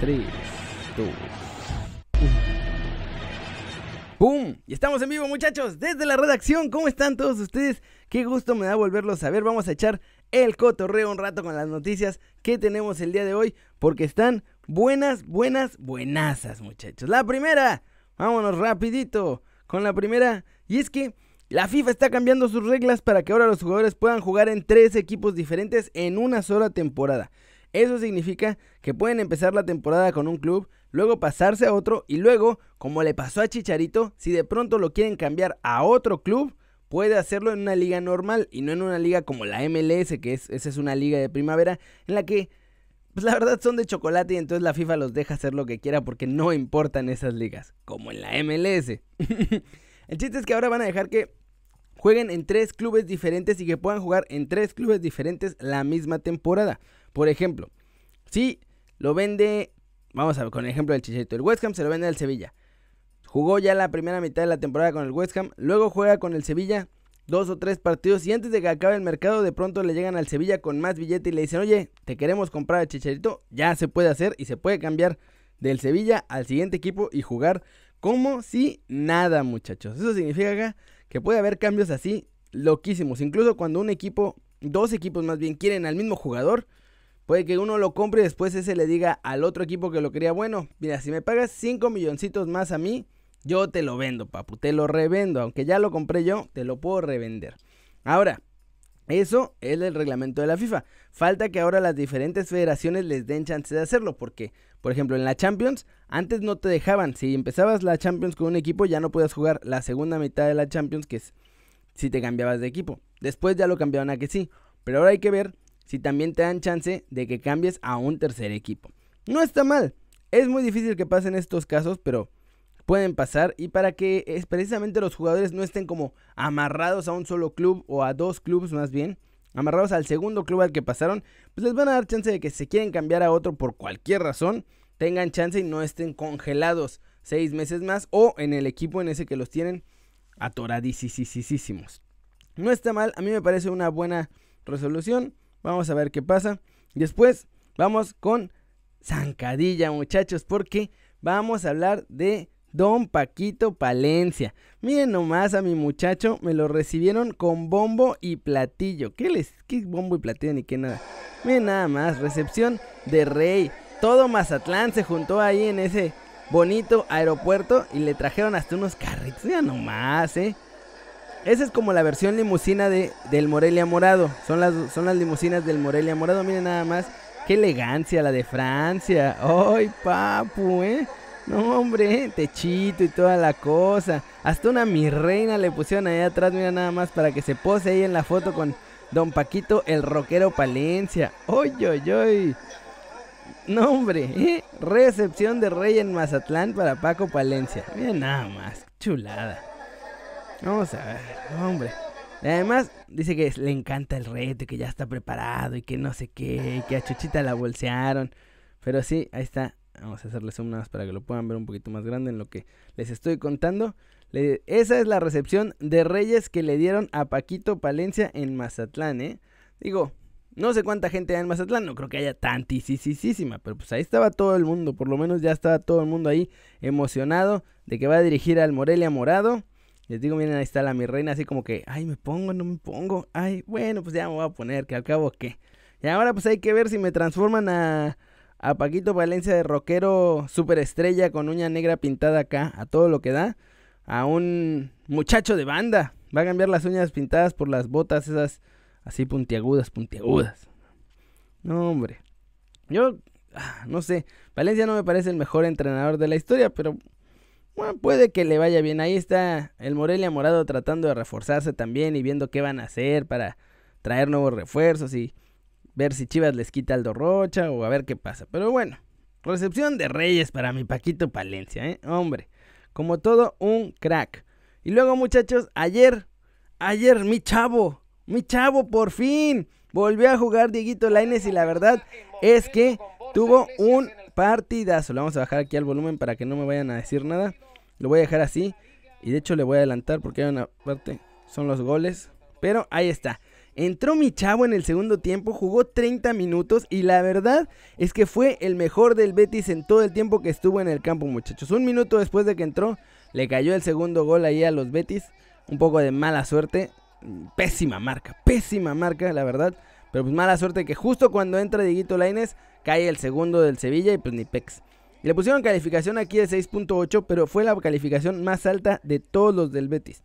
3, 2, 1. ¡Pum! Y estamos en vivo, muchachos, desde la redacción. ¿Cómo están todos ustedes? Qué gusto me da volverlos a ver. Vamos a echar el cotorreo un rato con las noticias que tenemos el día de hoy, porque están buenas, buenas, buenasas, muchachos. La primera, vámonos rapidito con la primera, y es que la FIFA está cambiando sus reglas para que ahora los jugadores puedan jugar en tres equipos diferentes en una sola temporada. Eso significa que pueden empezar la temporada con un club, luego pasarse a otro y luego, como le pasó a Chicharito, si de pronto lo quieren cambiar a otro club, puede hacerlo en una liga normal y no en una liga como la MLS, que es, esa es una liga de primavera, en la que, pues la verdad son de chocolate y entonces la FIFA los deja hacer lo que quiera porque no importan esas ligas, como en la MLS. El chiste es que ahora van a dejar que jueguen en tres clubes diferentes y que puedan jugar en tres clubes diferentes la misma temporada. Por ejemplo, si lo vende, vamos a ver con el ejemplo del Chicharito, el West Ham se lo vende al Sevilla. Jugó ya la primera mitad de la temporada con el West Ham, luego juega con el Sevilla dos o tres partidos y antes de que acabe el mercado de pronto le llegan al Sevilla con más billete y le dicen, oye, te queremos comprar a Chicharito, ya se puede hacer y se puede cambiar del Sevilla al siguiente equipo y jugar como si nada muchachos. Eso significa que puede haber cambios así loquísimos, incluso cuando un equipo, dos equipos más bien quieren al mismo jugador, Puede que uno lo compre y después ese le diga al otro equipo que lo quería, bueno, mira, si me pagas 5 milloncitos más a mí, yo te lo vendo, papu, te lo revendo, aunque ya lo compré yo, te lo puedo revender. Ahora, eso es el reglamento de la FIFA. Falta que ahora las diferentes federaciones les den chance de hacerlo, porque, por ejemplo, en la Champions, antes no te dejaban, si empezabas la Champions con un equipo, ya no podías jugar la segunda mitad de la Champions, que es si te cambiabas de equipo. Después ya lo cambiaron a que sí, pero ahora hay que ver si también te dan chance de que cambies a un tercer equipo. No está mal. Es muy difícil que pasen estos casos, pero pueden pasar y para que es precisamente los jugadores no estén como amarrados a un solo club o a dos clubes más bien, amarrados al segundo club al que pasaron, pues les van a dar chance de que se quieren cambiar a otro por cualquier razón, tengan chance y no estén congelados seis meses más o en el equipo en ese que los tienen atoradísimos. No está mal, a mí me parece una buena resolución. Vamos a ver qué pasa. Después vamos con zancadilla, muchachos, porque vamos a hablar de Don Paquito Palencia. Miren nomás a mi muchacho, me lo recibieron con bombo y platillo. ¿Qué les? ¿Qué bombo y platillo ni qué nada? Miren nada más, recepción de rey. Todo Mazatlán se juntó ahí en ese bonito aeropuerto y le trajeron hasta unos carritos. Ya nomás, eh. Esa es como la versión limusina de, del Morelia Morado. Son las, son las limusinas del Morelia Morado. Miren nada más. Qué elegancia la de Francia. ¡Ay, papu, eh! No, hombre, techito y toda la cosa. Hasta una mi reina le pusieron ahí atrás, mira nada más, para que se pose ahí en la foto con Don Paquito, el rockero Palencia. ¡Oy, oy, oy! No, hombre, ¿eh? recepción de rey en Mazatlán para Paco Palencia. Mira nada más, chulada. Vamos a ver, hombre. además, dice que le encanta el reto, que ya está preparado y que no sé qué, y que a Chuchita la bolsearon. Pero sí, ahí está. Vamos a hacerles un más para que lo puedan ver un poquito más grande en lo que les estoy contando. esa es la recepción de Reyes que le dieron a Paquito Palencia en Mazatlán, ¿eh? Digo, no sé cuánta gente hay en Mazatlán, no creo que haya tantísima, pero pues ahí estaba todo el mundo, por lo menos ya estaba todo el mundo ahí emocionado de que va a dirigir al Morelia Morado. Les digo, miren, ahí está la mi reina, así como que, ay, me pongo, no me pongo. Ay, bueno, pues ya me voy a poner, que al cabo, ¿qué? Y ahora pues hay que ver si me transforman a, a Paquito Valencia de rockero superestrella con uña negra pintada acá, a todo lo que da. A un muchacho de banda. Va a cambiar las uñas pintadas por las botas esas así puntiagudas, puntiagudas. No, hombre. Yo, ah, no sé, Valencia no me parece el mejor entrenador de la historia, pero bueno, puede que le vaya bien. Ahí está el Morelia Morado tratando de reforzarse también y viendo qué van a hacer para traer nuevos refuerzos y ver si Chivas les quita Aldo Rocha o a ver qué pasa. Pero bueno, recepción de Reyes para mi Paquito Palencia, ¿eh? Hombre, como todo un crack. Y luego muchachos, ayer, ayer mi chavo, mi chavo por fin volvió a jugar Dieguito Laines y la verdad es que tuvo un partidazo. Le vamos a bajar aquí al volumen para que no me vayan a decir nada. Lo voy a dejar así. Y de hecho le voy a adelantar porque hay una parte. Son los goles. Pero ahí está. Entró mi chavo en el segundo tiempo, jugó 30 minutos y la verdad es que fue el mejor del Betis en todo el tiempo que estuvo en el campo, muchachos. Un minuto después de que entró, le cayó el segundo gol ahí a los Betis. Un poco de mala suerte. Pésima marca, pésima marca, la verdad. Pero pues mala suerte que justo cuando entra Dieguito Laines cae el segundo del Sevilla y pues ni pex. Le pusieron calificación aquí de 6.8, pero fue la calificación más alta de todos los del Betis.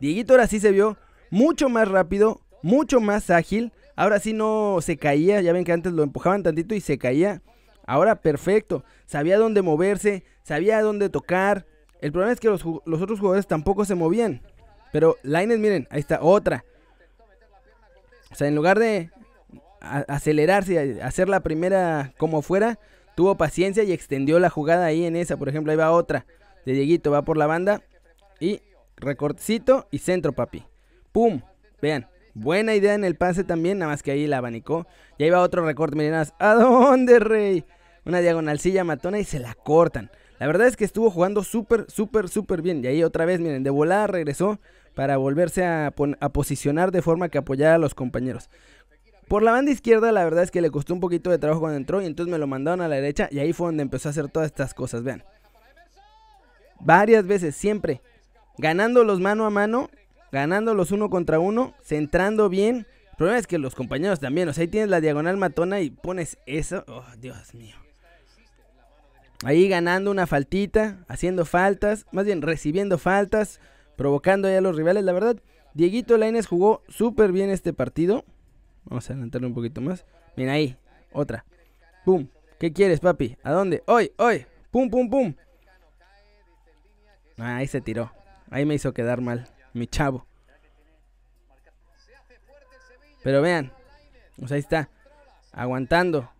Dieguito ahora sí se vio mucho más rápido, mucho más ágil. Ahora sí no se caía, ya ven que antes lo empujaban tantito y se caía. Ahora perfecto, sabía dónde moverse, sabía dónde tocar. El problema es que los, otros jugadores tampoco se movían. Pero Laines, miren, ahí está otra. O sea, en lugar de acelerarse y hacer la primera como fuera, tuvo paciencia y extendió la jugada ahí en esa. Por ejemplo, ahí va otra de Dieguito, va por la banda y recortecito y centro, papi. ¡Pum! Vean, buena idea en el pase también, nada más que ahí la abanicó. Y ahí va otro recorte, miren, ¿a dónde, rey? Una diagonalcilla matona y se la cortan. La verdad es que estuvo jugando súper, súper, súper bien. Y ahí otra vez, miren, de volada regresó para volverse a, posicionar de forma que apoyara a los compañeros. Por la banda izquierda, la verdad es que le costó un poquito de trabajo cuando entró y entonces me lo mandaron a la derecha y ahí fue donde empezó a hacer todas estas cosas. Vean, varias veces, siempre ganándolos mano a mano, ganándolos uno contra uno, centrando bien. El problema es que los compañeros también, o sea, ahí tienes la diagonal matona y pones eso. Oh, Dios mío. Ahí ganando una faltita, haciendo faltas, más bien recibiendo faltas, provocando a los rivales. La verdad, Dieguito Laines jugó súper bien este partido. Vamos a adelantarle un poquito más. Mira ahí, otra. Pum. ¿Qué quieres, papi? ¿A dónde? Hoy, hoy. Pum, pum, pum. Ah, ahí se tiró. Ahí me hizo quedar mal, mi chavo. Pero vean, pues ahí está, aguantando.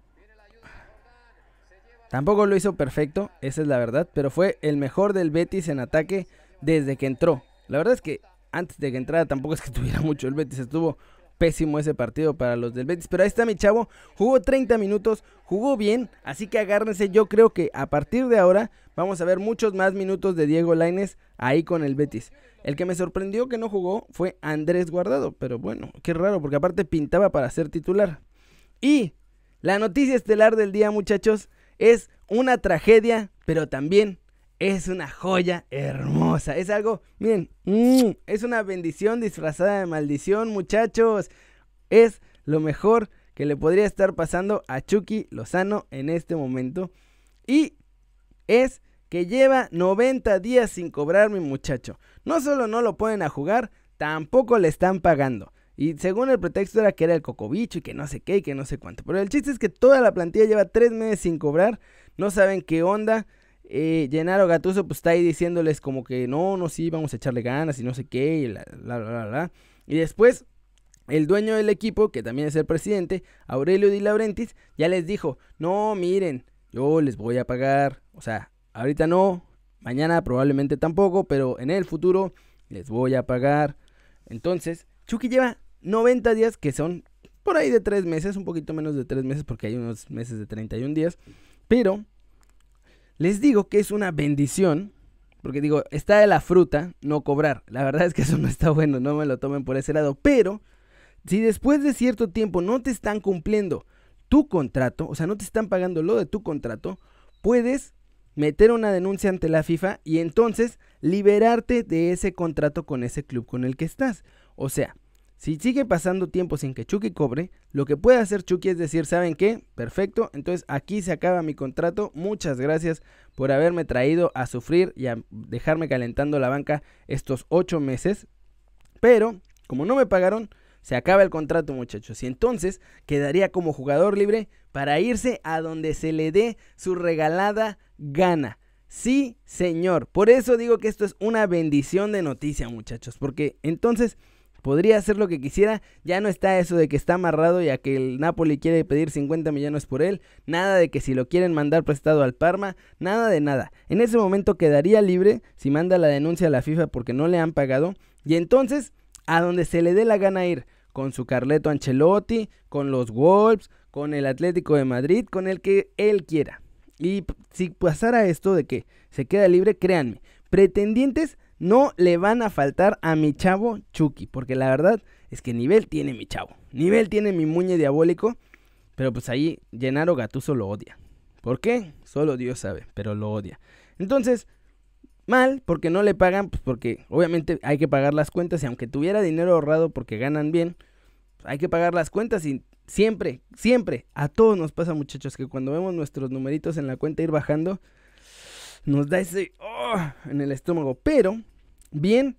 Tampoco lo hizo perfecto, esa es la verdad, pero fue el mejor del Betis en ataque desde que entró. La verdad es que antes de que entrara tampoco es que tuviera mucho el Betis, estuvo pésimo ese partido para los del Betis. Pero ahí está mi chavo, jugó 30 minutos, jugó bien, así que agárrense. Yo creo que a partir de ahora vamos a ver muchos más minutos de Diego Laines ahí con el Betis. El que me sorprendió que no jugó fue Andrés Guardado, pero bueno, qué raro, porque aparte pintaba para ser titular. Y la noticia estelar del día, muchachos, es una tragedia, pero también es una joya hermosa. Es algo, miren, mm, es una bendición disfrazada de maldición, muchachos. Es lo mejor que le podría estar pasando a Chucky Lozano en este momento. Y es que lleva 90 días sin cobrar mi muchacho. No solo no lo pueden a jugar, tampoco le están pagando. Y según el pretexto era que era el cocobicho y que no sé qué y que no sé cuánto. Pero el chiste es que toda la plantilla lleva 3 meses sin cobrar. No saben qué onda eh, Gennaro Gatuso pues está ahí diciéndoles como que no, no, sí, vamos a echarle ganas y no sé qué, y la, la, la, la, Y después, el dueño del equipo, que también es el presidente, Aurelio Di Laurentiis, ya les dijo, no, miren, yo les voy a pagar, o sea, ahorita no, mañana probablemente tampoco, pero en el futuro les voy a pagar. Entonces, Chucky lleva 90 días, que son por ahí de 3 meses, un poquito menos de 3 meses, porque hay unos meses de 31 días, pero les digo que es una bendición, porque digo, está de la fruta no cobrar. La verdad es que eso no está bueno, no me lo tomen por ese lado. Pero, si después de cierto tiempo no te están cumpliendo tu contrato, o sea, no te están pagando lo de tu contrato, puedes meter una denuncia ante la FIFA y entonces liberarte de ese contrato con ese club con el que estás. O sea, si sigue pasando tiempo sin que Chucky cobre, lo que puede hacer Chucky es decir, ¿saben qué? Perfecto, entonces aquí se acaba mi contrato. Muchas gracias por haberme traído a sufrir y a dejarme calentando la banca estos ocho meses. Pero, como no me pagaron, se acaba el contrato, muchachos. Y entonces quedaría como jugador libre para irse a donde se le dé su regalada gana. Sí, señor. Por eso digo que esto es una bendición de noticia, muchachos. Porque entonces podría hacer lo que quisiera. Ya no está eso de que está amarrado y a que el Napoli quiere pedir 50 millones por él. Nada de que si lo quieren mandar prestado al Parma. Nada de nada. En ese momento quedaría libre si manda la denuncia a la FIFA porque no le han pagado. Y entonces, a donde se le dé la gana ir. Con su Carleto Ancelotti, con los Wolves, con el Atlético de Madrid, con el que él quiera. Y si pasara esto de que se queda libre, créanme, pretendientes no le van a faltar a mi chavo Chucky, porque la verdad es que nivel tiene mi chavo. Nivel tiene mi muñe diabólico. Pero pues ahí Gennaro Gatuso lo odia. ¿Por qué? Solo Dios sabe, pero lo odia. Entonces, mal, porque no le pagan, pues porque obviamente hay que pagar las cuentas y aunque tuviera dinero ahorrado porque ganan bien, hay que pagar las cuentas y siempre, siempre, a todos nos pasa muchachos que cuando vemos nuestros numeritos en la cuenta ir bajando, nos da ese oh, en el estómago. Pero, bien,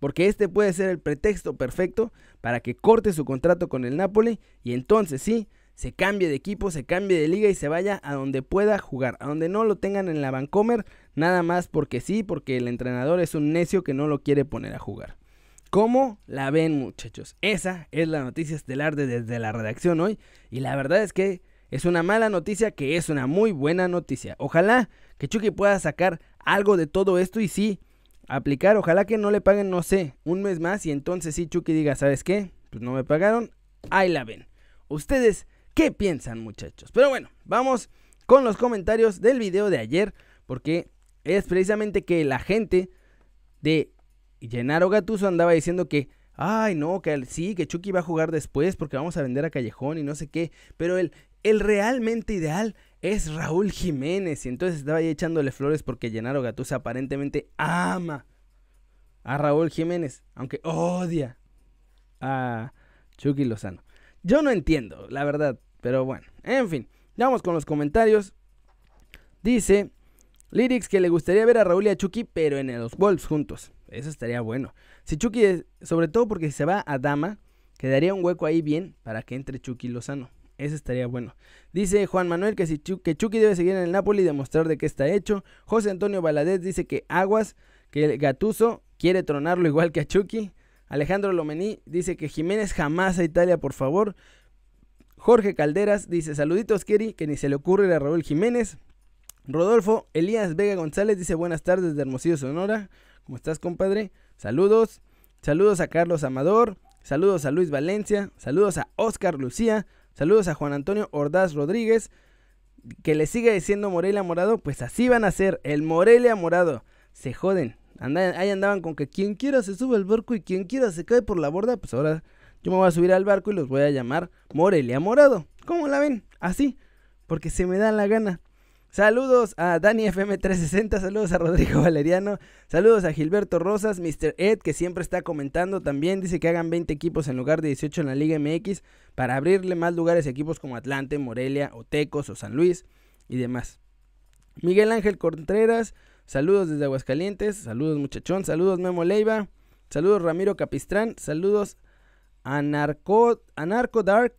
porque este puede ser el pretexto perfecto para que corte su contrato con el Napoli y entonces sí, se cambie de equipo, se cambie de liga y se vaya a donde pueda jugar, a donde no lo tengan en la Vancomer, nada más porque sí, porque el entrenador es un necio que no lo quiere poner a jugar. ¿Cómo la ven muchachos? Esa es la noticia estelar de desde la redacción hoy y la verdad es que es una mala noticia que es una muy buena noticia. Ojalá que Chucky pueda sacar algo de todo esto y sí, aplicar, ojalá que no le paguen, no sé, un mes más y entonces sí Chucky diga, ¿sabes qué? Pues no me pagaron, ahí la ven. Ustedes ¿Qué piensan muchachos? Pero bueno, vamos con los comentarios del video de ayer, porque es precisamente que la gente de Gennaro Gatuso andaba diciendo que, ay no, que sí, que Chucky va a jugar después porque vamos a vender a Callejón y no sé qué, pero el, el realmente ideal es Raúl Jiménez y entonces estaba ahí echándole flores porque Gennaro Gatuso aparentemente ama a Raúl Jiménez, aunque odia a Chucky Lozano. Yo no entiendo, la verdad. Pero bueno, en fin. Vamos con los comentarios. Dice Lyrics que le gustaría ver a Raúl y a Chucky, pero en los Wolves juntos. Eso estaría bueno. Si Chucky, sobre todo porque si se va a Dama, quedaría un hueco ahí bien para que entre Chucky Lozano. Eso estaría bueno. Dice Juan Manuel que, si que Chucky debe seguir en el Napoli y demostrar de qué está hecho. José Antonio Valadez dice que Aguas, que Gatuso quiere tronarlo igual que a Chucky. Alejandro Lomení dice que Jiménez jamás a Italia, por favor. Jorge Calderas dice, saluditos Kerry, que ni se le ocurre a Raúl Jiménez. Rodolfo Elías Vega González dice, buenas tardes de Hermosillo, Sonora. ¿Cómo estás, compadre? Saludos. Saludos a Carlos Amador. Saludos a Luis Valencia. Saludos a Oscar Lucía. Saludos a Juan Antonio Ordaz Rodríguez. Que le siga diciendo Morelia Morado. Pues así van a ser. El Morelia Morado. Se joden ahí andaban con que quien quiera se sube al barco y quien quiera se cae por la borda. Pues ahora yo me voy a subir al barco y los voy a llamar Morelia Morado. ¿Cómo la ven? Así. Porque se me da la gana. Saludos a Dani FM360, saludos a Rodrigo Valeriano, saludos a Gilberto Rosas, Mr. Ed, que siempre está comentando también, dice que hagan 20 equipos en lugar de 18 en la Liga MX para abrirle más lugares a equipos como Atlante, Morelia, Otecos o San Luis y demás. Miguel Ángel Contreras, Saludos desde Aguascalientes, saludos muchachón, saludos Memo Leiva, saludos Ramiro Capistrán, saludos a Dark,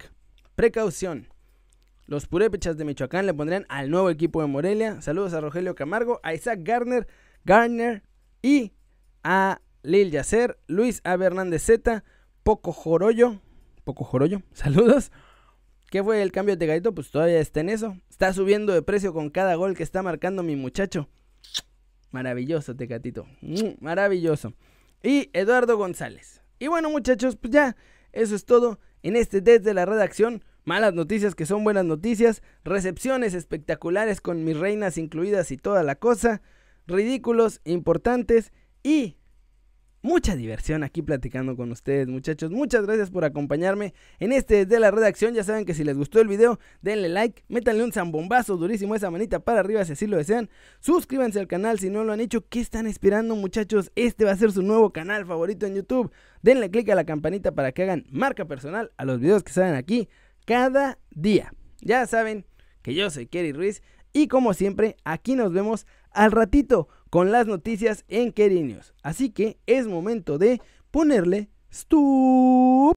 precaución. Los purépechas de Michoacán le pondrían al nuevo equipo de Morelia. Saludos a Rogelio Camargo, a Isaac Garner, Garner y a Lil Yacer, Luis A. Hernández Z, Poco Jorollo, Poco Jorollo, saludos. ¿Qué fue el cambio de Gaito? Pues todavía está en eso. Está subiendo de precio con cada gol que está marcando mi muchacho. Maravilloso, Tecatito. Mm, maravilloso. Y Eduardo González. Y bueno, muchachos, pues ya, eso es todo en este desde la redacción. Malas noticias que son buenas noticias. Recepciones espectaculares con mis reinas incluidas y toda la cosa. Ridículos, importantes y mucha diversión aquí platicando con ustedes, muchachos. Muchas gracias por acompañarme en este de la redacción. Ya saben que si les gustó el video, denle like, métanle un zambombazo durísimo esa manita para arriba si así lo desean. Suscríbanse al canal si no lo han hecho. ¿Qué están esperando, muchachos? Este va a ser su nuevo canal favorito en YouTube. Denle click a la campanita para que hagan marca personal a los videos que salen aquí cada día. Ya saben que yo soy Kerry Ruiz y como siempre, aquí nos vemos al ratito con las noticias en Kerry News. Así que es momento de ponerle stop.